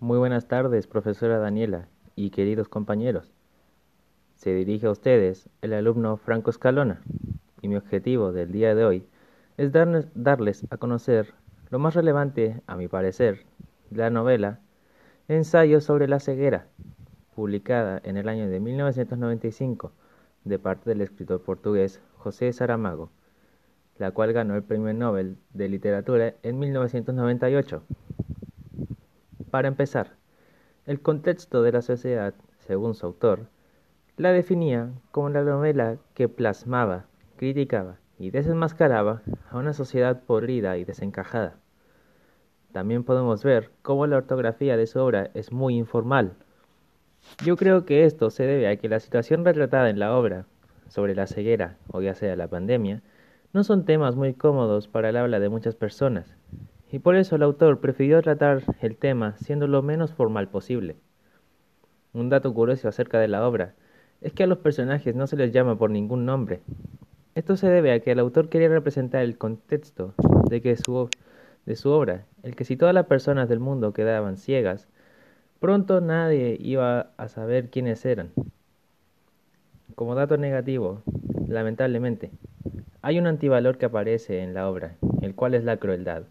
Muy buenas tardes, profesora Daniela y queridos compañeros. Se dirige a ustedes el alumno Franco Escalona y mi objetivo del día de hoy es darles a conocer lo más relevante, a mi parecer, la novela Ensayo sobre la ceguera, publicada en el año de 1995 de parte del escritor portugués José Saramago, la cual ganó el Premio Nobel de Literatura en 1998. Para empezar, el contexto de la sociedad, según su autor, la definía como la novela que plasmaba, criticaba y desenmascaraba a una sociedad podrida y desencajada. También podemos ver cómo la ortografía de su obra es muy informal. Yo creo que esto se debe a que la situación retratada en la obra, sobre la ceguera o ya sea la pandemia, no son temas muy cómodos para el habla de muchas personas, y por eso el autor prefirió tratar el tema siendo lo menos formal posible. Un dato curioso acerca de la obra es que a los personajes no se les llama por ningún nombre. Esto se debe a que el autor quería representar el contexto de, su, de su obra, el que si todas las personas del mundo quedaban ciegas, pronto nadie iba a saber quiénes eran. Como dato negativo, lamentablemente, hay un antivalor que aparece en la obra, el cual es la crueldad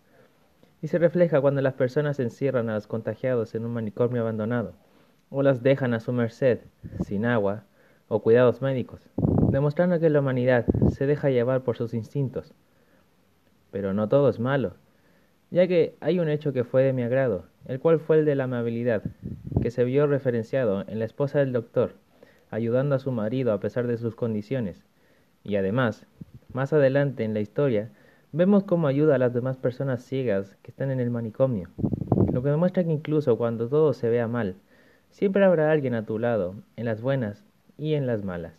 y se refleja cuando las personas encierran a los contagiados en un manicomio abandonado o las dejan a su merced, sin agua o cuidados médicos, demostrando que la humanidad se deja llevar por sus instintos. Pero no todo es malo, ya que hay un hecho que fue de mi agrado, el cual fue el de la amabilidad, que se vio referenciado en la esposa del doctor, ayudando a su marido a pesar de sus condiciones, y además, más adelante en la historia, Vemos cómo ayuda a las demás personas ciegas que están en el manicomio, lo que demuestra que incluso cuando todo se vea mal, siempre habrá alguien a tu lado, en las buenas y en las malas.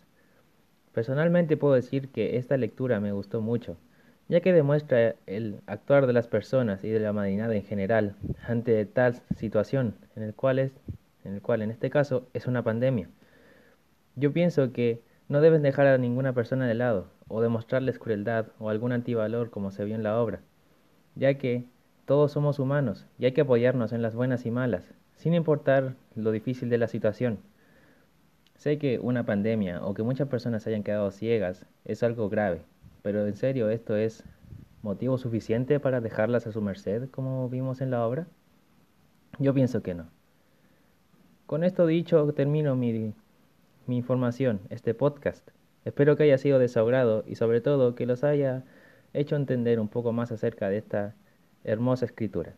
Personalmente puedo decir que esta lectura me gustó mucho, ya que demuestra el actuar de las personas y de la humanidad en general ante tal situación en el cual es, en el cual en este caso es una pandemia. Yo pienso que no deben dejar a ninguna persona de lado, o demostrarles crueldad o algún antivalor como se vio en la obra, ya que todos somos humanos y hay que apoyarnos en las buenas y malas, sin importar lo difícil de la situación. Sé que una pandemia o que muchas personas hayan quedado ciegas es algo grave, pero en serio esto es motivo suficiente para dejarlas a su merced como vimos en la obra? Yo pienso que no. Con esto dicho termino mi mi información, este podcast. Espero que haya sido desahogado y sobre todo que los haya hecho entender un poco más acerca de esta hermosa escritura.